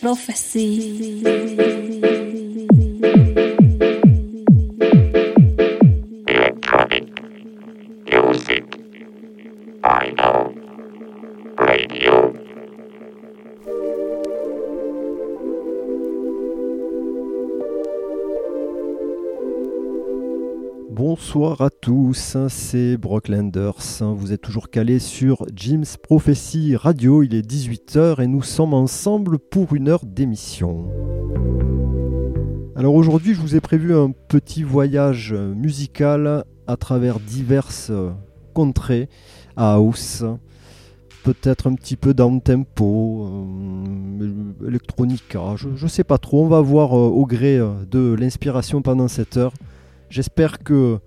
Prophecy. Tous, c'est Brocklanders. Vous êtes toujours calés sur Jim's Prophecy Radio. Il est 18h et nous sommes ensemble pour une heure d'émission. Alors aujourd'hui, je vous ai prévu un petit voyage musical à travers diverses contrées à house. Peut-être un petit peu down tempo, euh, electronica, je, je sais pas trop. On va voir euh, au gré euh, de l'inspiration pendant cette heure. J'espère que,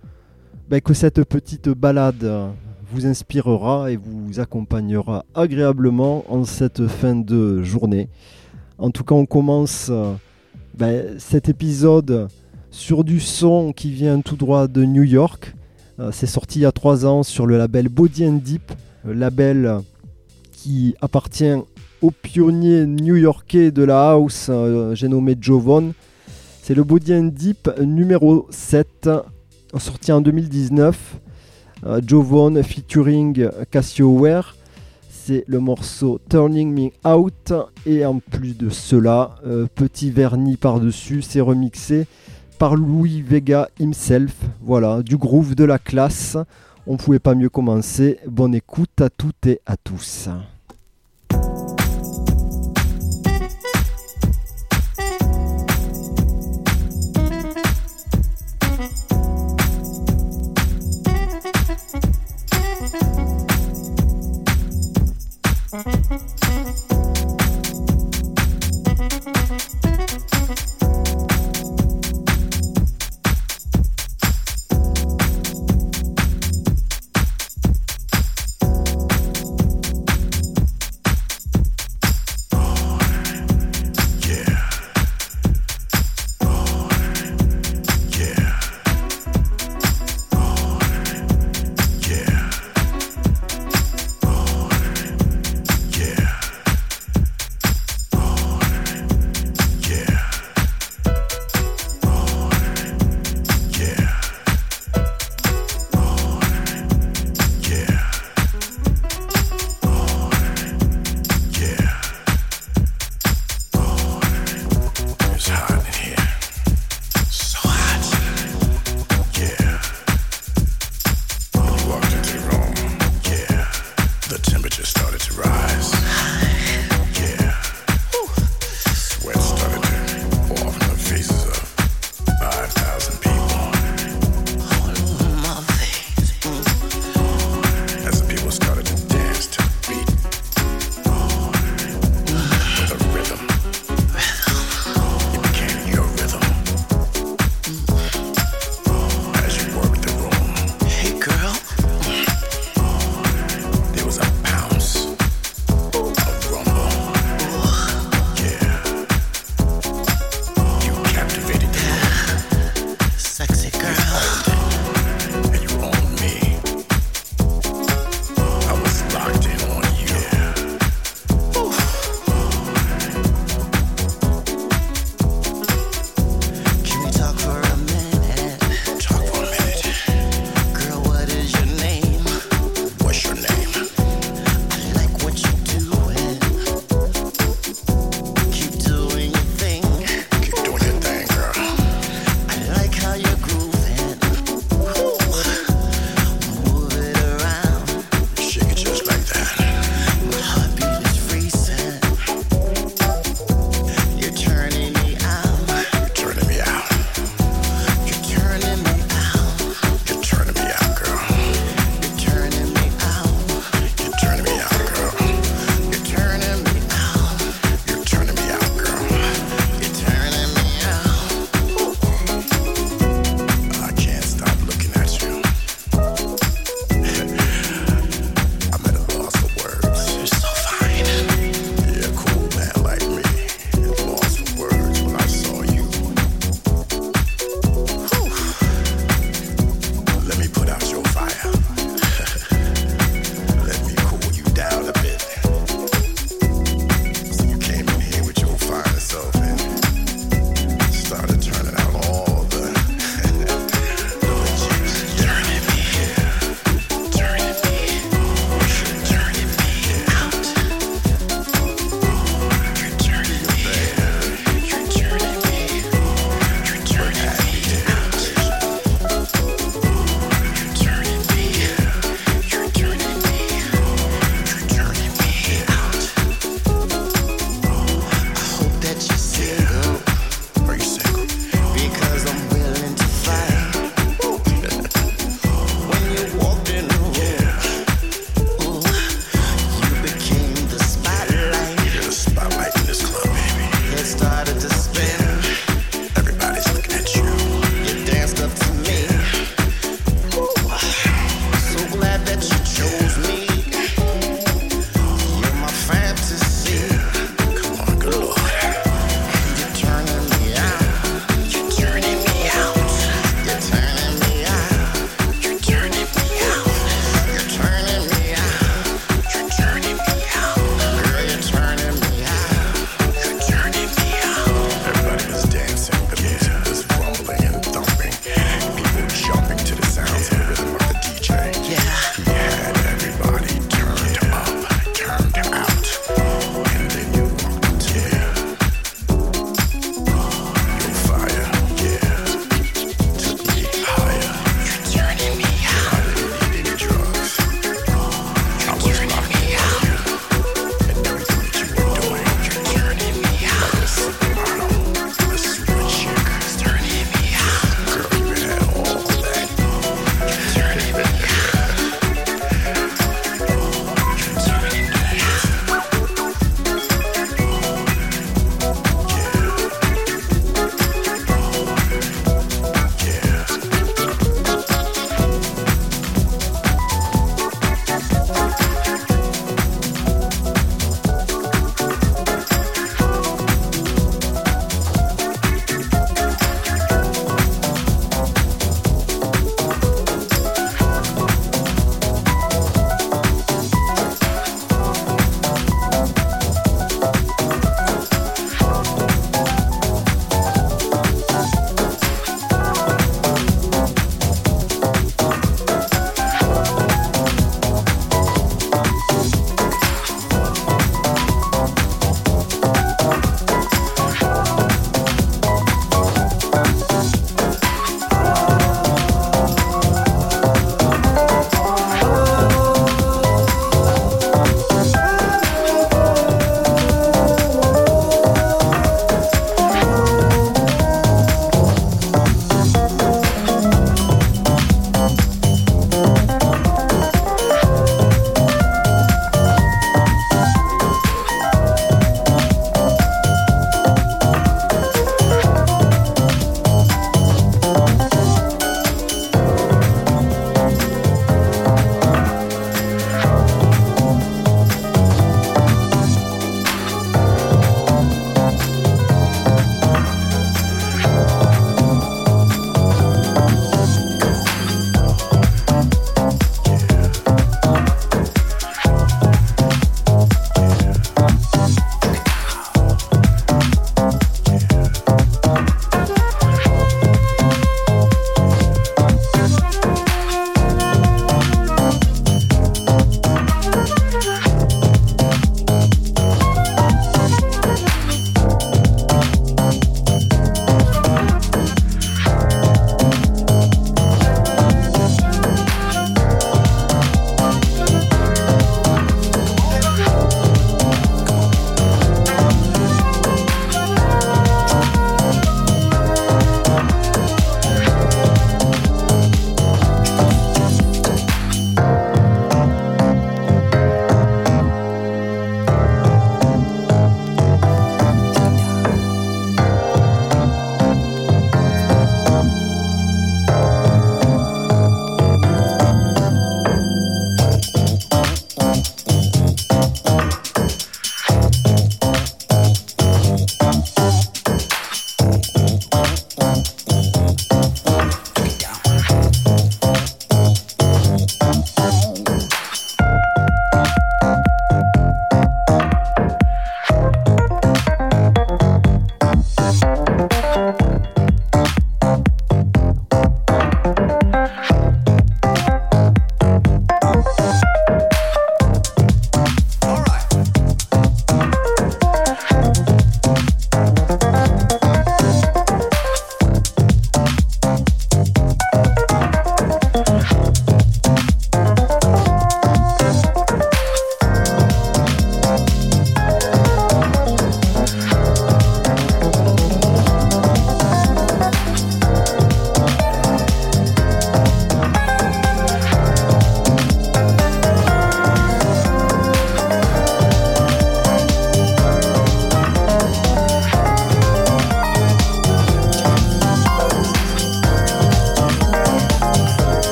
ben, que cette petite balade vous inspirera et vous accompagnera agréablement en cette fin de journée. En tout cas, on commence ben, cet épisode sur du son qui vient tout droit de New York. Euh, C'est sorti il y a trois ans sur le label Body and Deep, label qui appartient au pionnier new-yorkais de la house, euh, j'ai nommé Vaughan. C'est le Body and Deep numéro 7, sorti en 2019. Euh, Joe Vaughan featuring Cassio Ware. C'est le morceau Turning Me Out. Et en plus de cela, euh, petit vernis par-dessus, c'est remixé par Louis Vega himself. Voilà, du groove de la classe. On pouvait pas mieux commencer. Bonne écoute à toutes et à tous. Mm-hmm.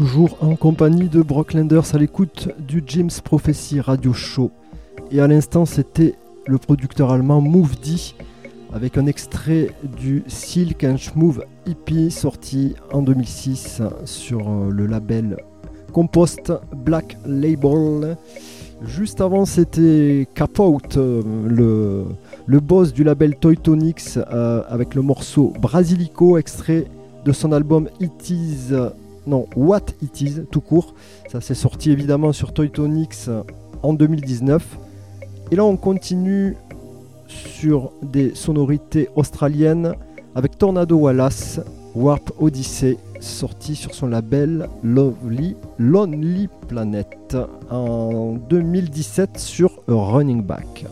Toujours en compagnie de Brocklanders à l'écoute du James Prophecy Radio Show. Et à l'instant, c'était le producteur allemand Move D avec un extrait du Silk and Schmove EP sorti en 2006 sur euh, le label Compost Black Label. Juste avant, c'était Capote, euh, le, boss du label Toy Tonics, euh, avec le morceau Brasilico, extrait de son album It Is non, What It Is, tout court. Ça s'est sorti évidemment sur Toy Tonics en 2019. Et là, on continue sur des sonorités australiennes avec Tornado Wallace, Warp Odyssey, sorti sur son label Lovely Lonely Planet en 2017 sur Running Back.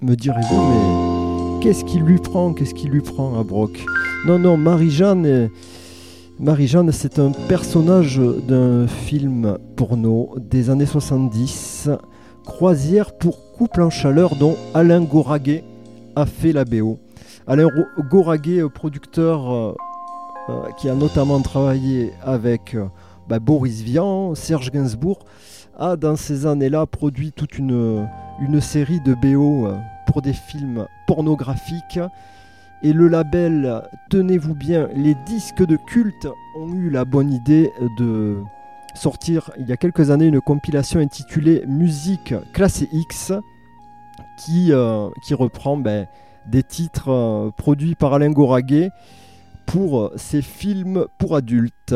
Me direz-vous, mais qu'est-ce qui lui prend Qu'est-ce qui lui prend à Brock Non, non, Marie-Jeanne, Marie-Jeanne, c'est un personnage d'un film porno des années 70, Croisière pour couple en chaleur, dont Alain Goraguet a fait la BO. Alain Goraguet, producteur euh, euh, qui a notamment travaillé avec euh, bah, Boris Vian, Serge Gainsbourg, a dans ces années-là produit toute une, série de BO pour des films pornographiques. Et le label, tenez-vous bien, les disques de culte ont eu la bonne idée de sortir il y a quelques années une compilation intitulée Musique classée X qui, euh, reprend ben, des titres euh, produits par Alain Goraguet pour ces films pour adultes.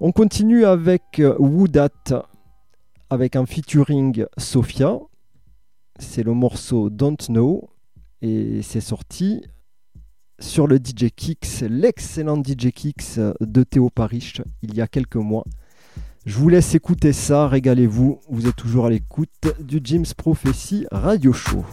On continue avec euh, Woodat avec un featuring Sophia. C'est le morceau Don't Know et c'est sorti sur le DJ Kicks, l'excellent DJ Kicks de Théo Parish il y a quelques mois. Je vous laisse écouter ça, régalez-vous, vous êtes toujours à l'écoute du Jim's Prophecy Radio Show.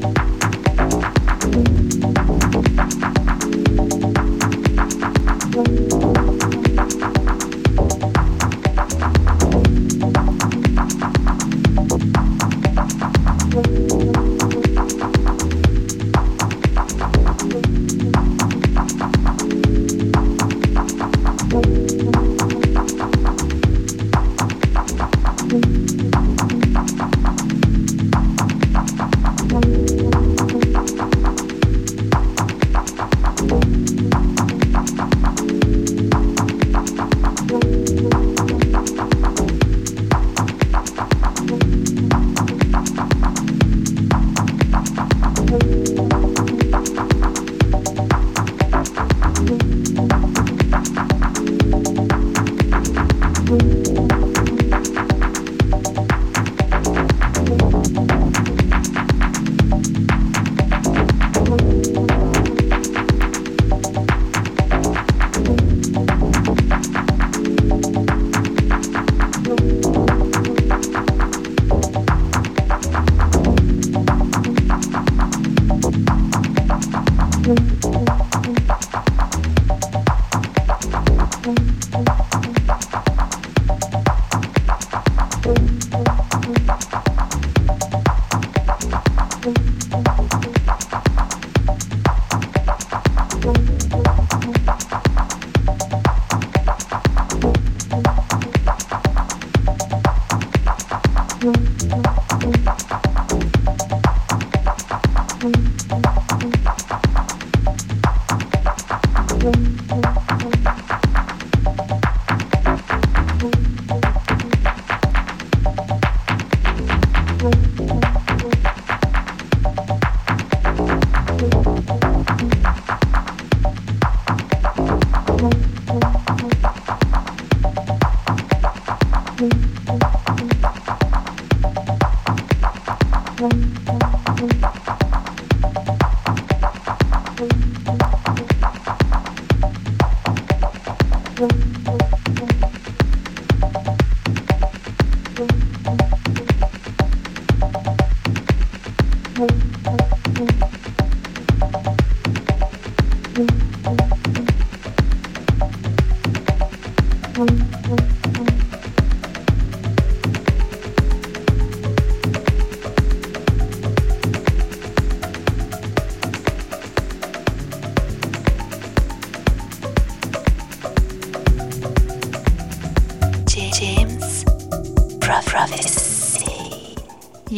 Bye.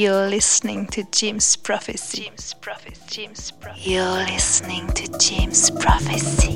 You're listening to Jim's Prophecy. Jim's Prophecy. Jim's Prophecy. You're listening to Jim's Prophecy.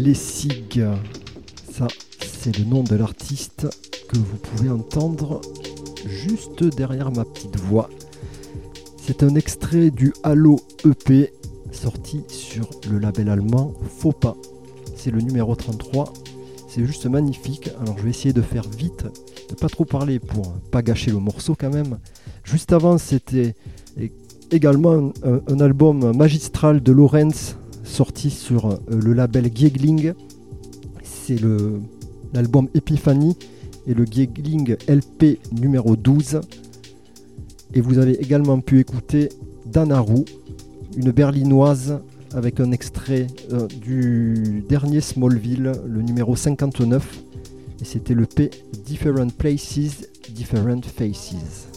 Lessig. Ça, c'est le nom de l'artiste que vous pouvez entendre juste derrière ma petite voix. C'est un extrait du Halo EP sorti sur le label allemand Faux pas. C'est le numéro 33. C'est juste magnifique. Alors je vais essayer de faire vite, de pas trop parler pour pas gâcher le morceau quand même. Juste avant, c'était également un, album magistral de Lorenz sorti sur euh, le label Giegling. C'est l'album Epiphany et le Giegling LP numéro 12. Et vous avez également pu écouter Danaru, une berlinoise avec un extrait euh, du dernier Smallville, le numéro 59. Et c'était le P Different Places, Different Faces.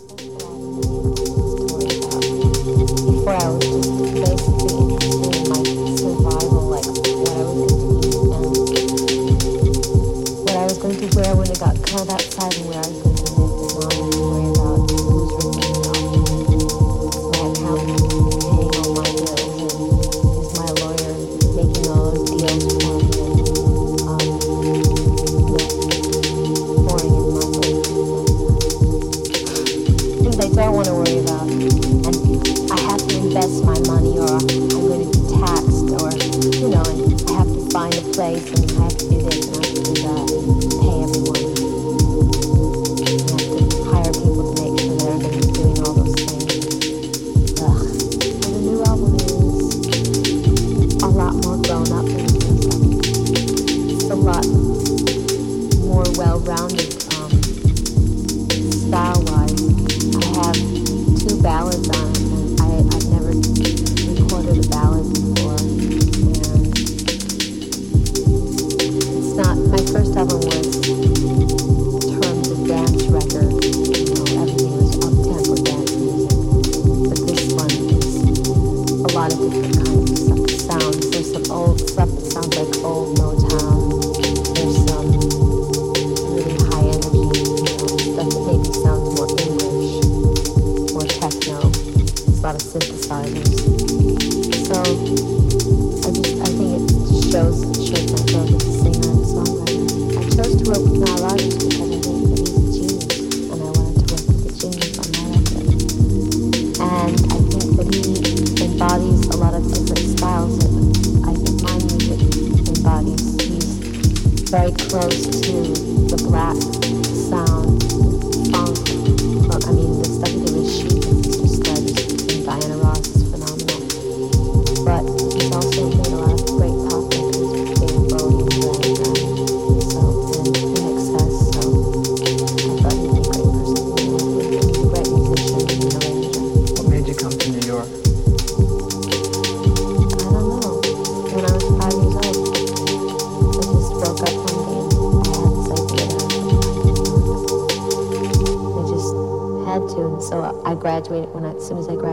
as soon as I graduate.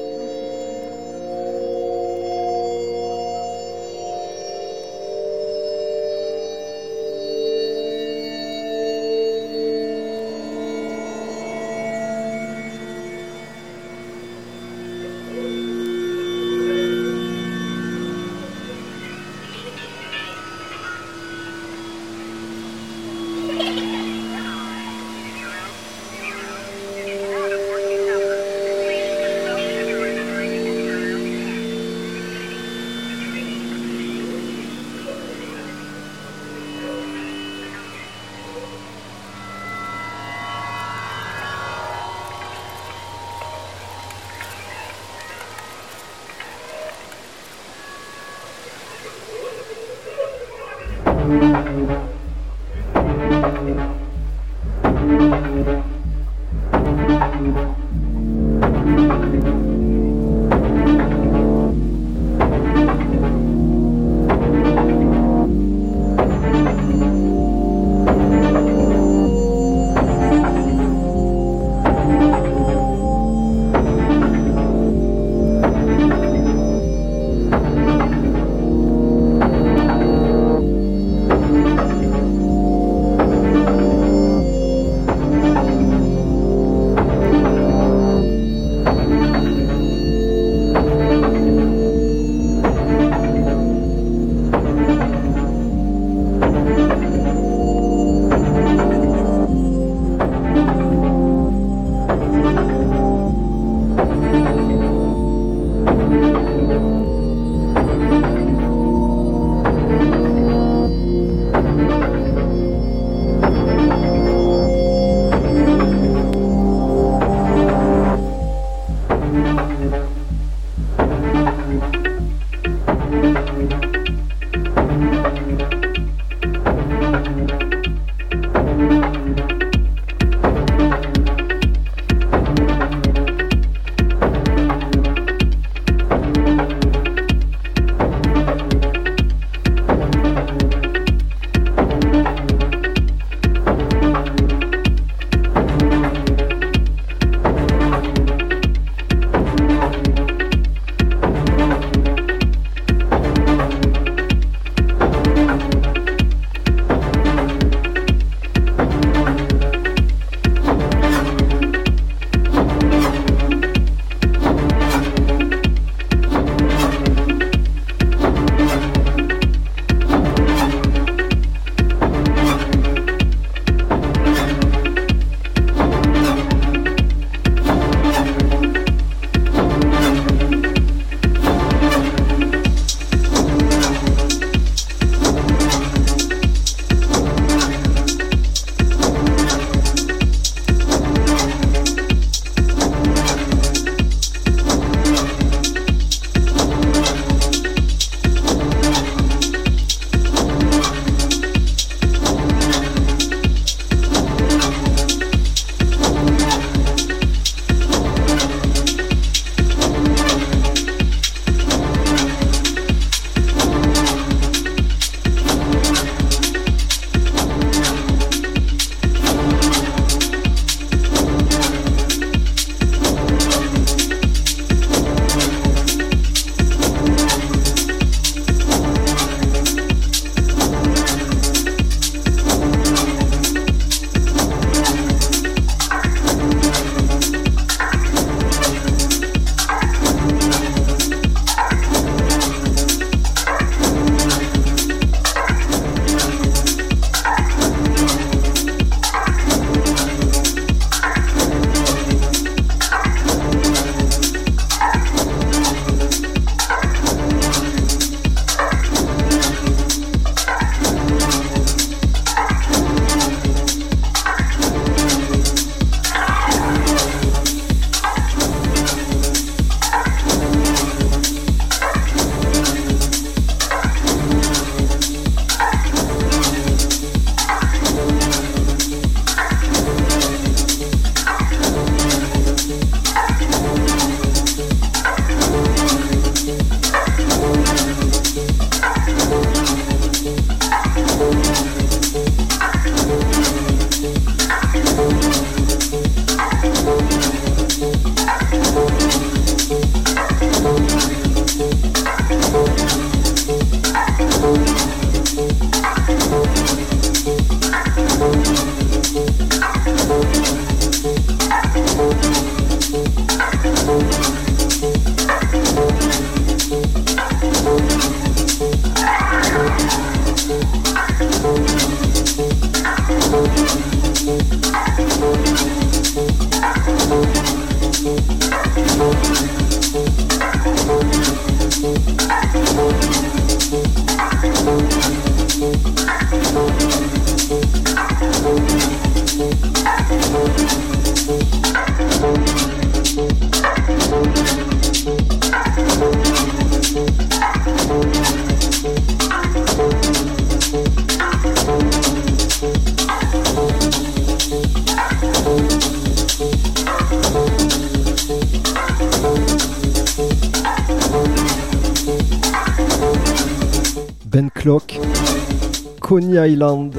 Coney Island.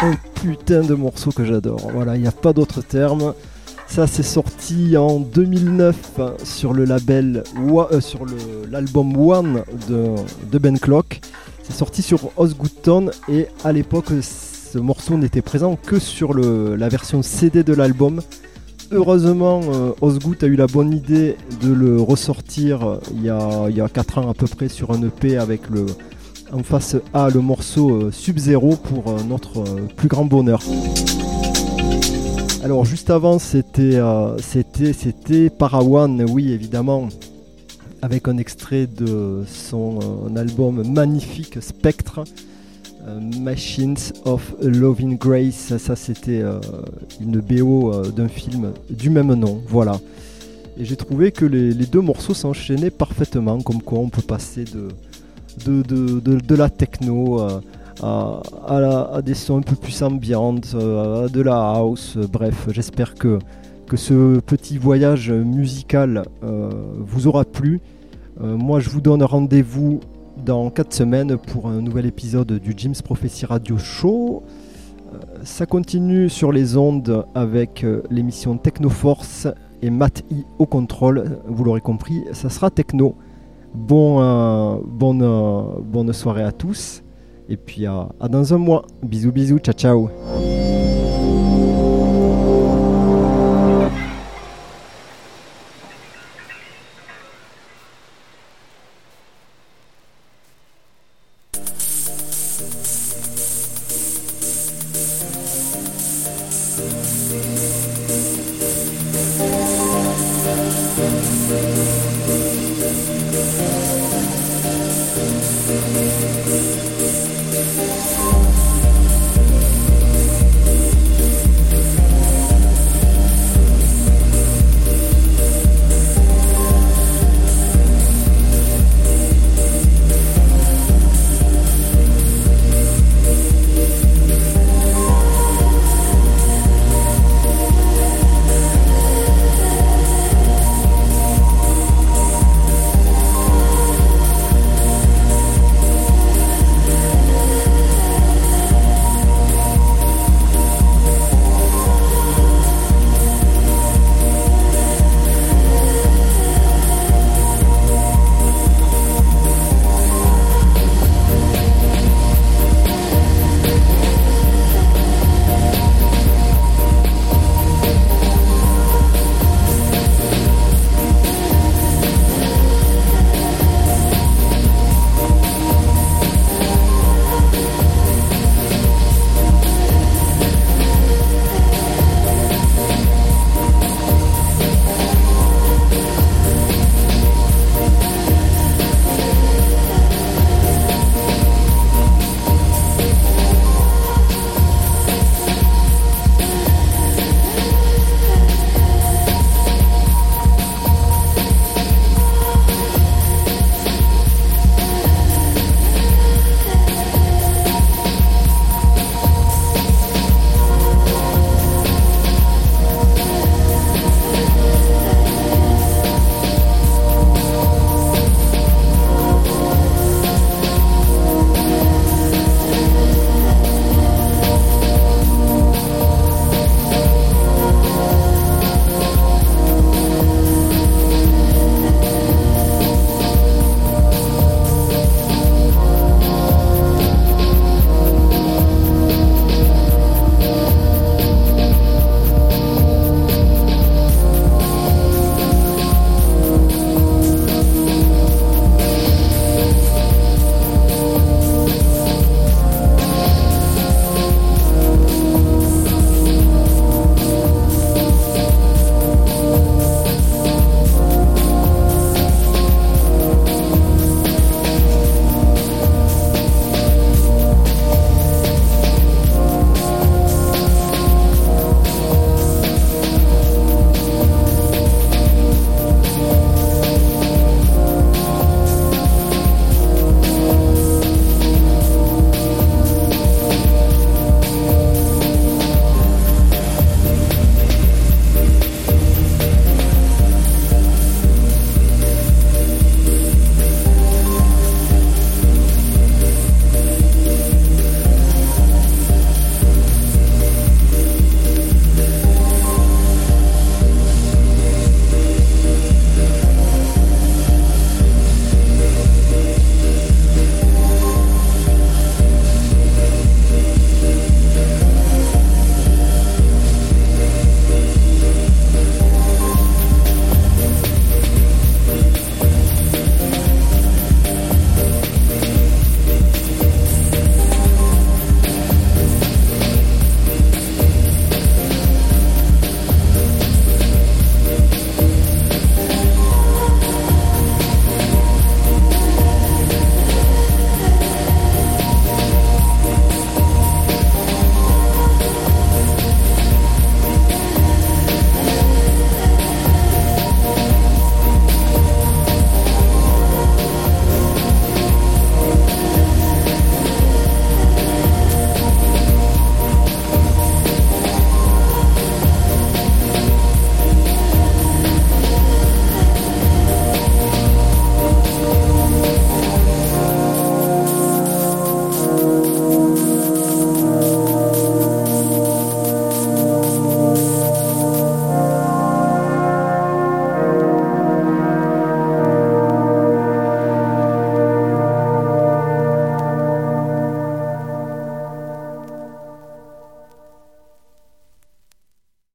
Un putain de morceau que j'adore. Voilà, il n'y a pas d'autre terme. Ça, c'est sorti en 2009 sur le label, euh, sur l'album One de, Ben Clock. C'est sorti sur Osgood et à l'époque, ce morceau n'était présent que sur la version CD de l'album. Heureusement, euh, a eu la bonne idée de le ressortir euh, il y, a, il y a 4 ans à peu près sur un EP avec le, en face A le morceau Sub-Zero pour notre plus grand bonheur. Alors juste avant c'était euh, c'était c'était Parawan, oui évidemment, avec un extrait de son euh, album magnifique Spectre. Euh, Machines of Loving Grace, ça c'était une BO d'un film du même nom, voilà. Et j'ai trouvé que les, deux morceaux s'enchaînaient parfaitement, comme quoi on peut passer de, de, de la techno à, des sons un peu plus ambiantes, à de la house. bref, j'espère que, que ce petit voyage musical euh, vous aura plu. Euh, moi, je vous donne rendez-vous dans 4 semaines pour un nouvel épisode du Jim's Prophecy Radio Show. Euh, ça continue sur les ondes avec l'émission Technoforce et Matt au contrôle. Vous l'aurez compris, ça sera techno. Bon, bonne, bonne soirée à tous. Et puis à, à dans un mois. Bisous, bisous, ciao, ciao.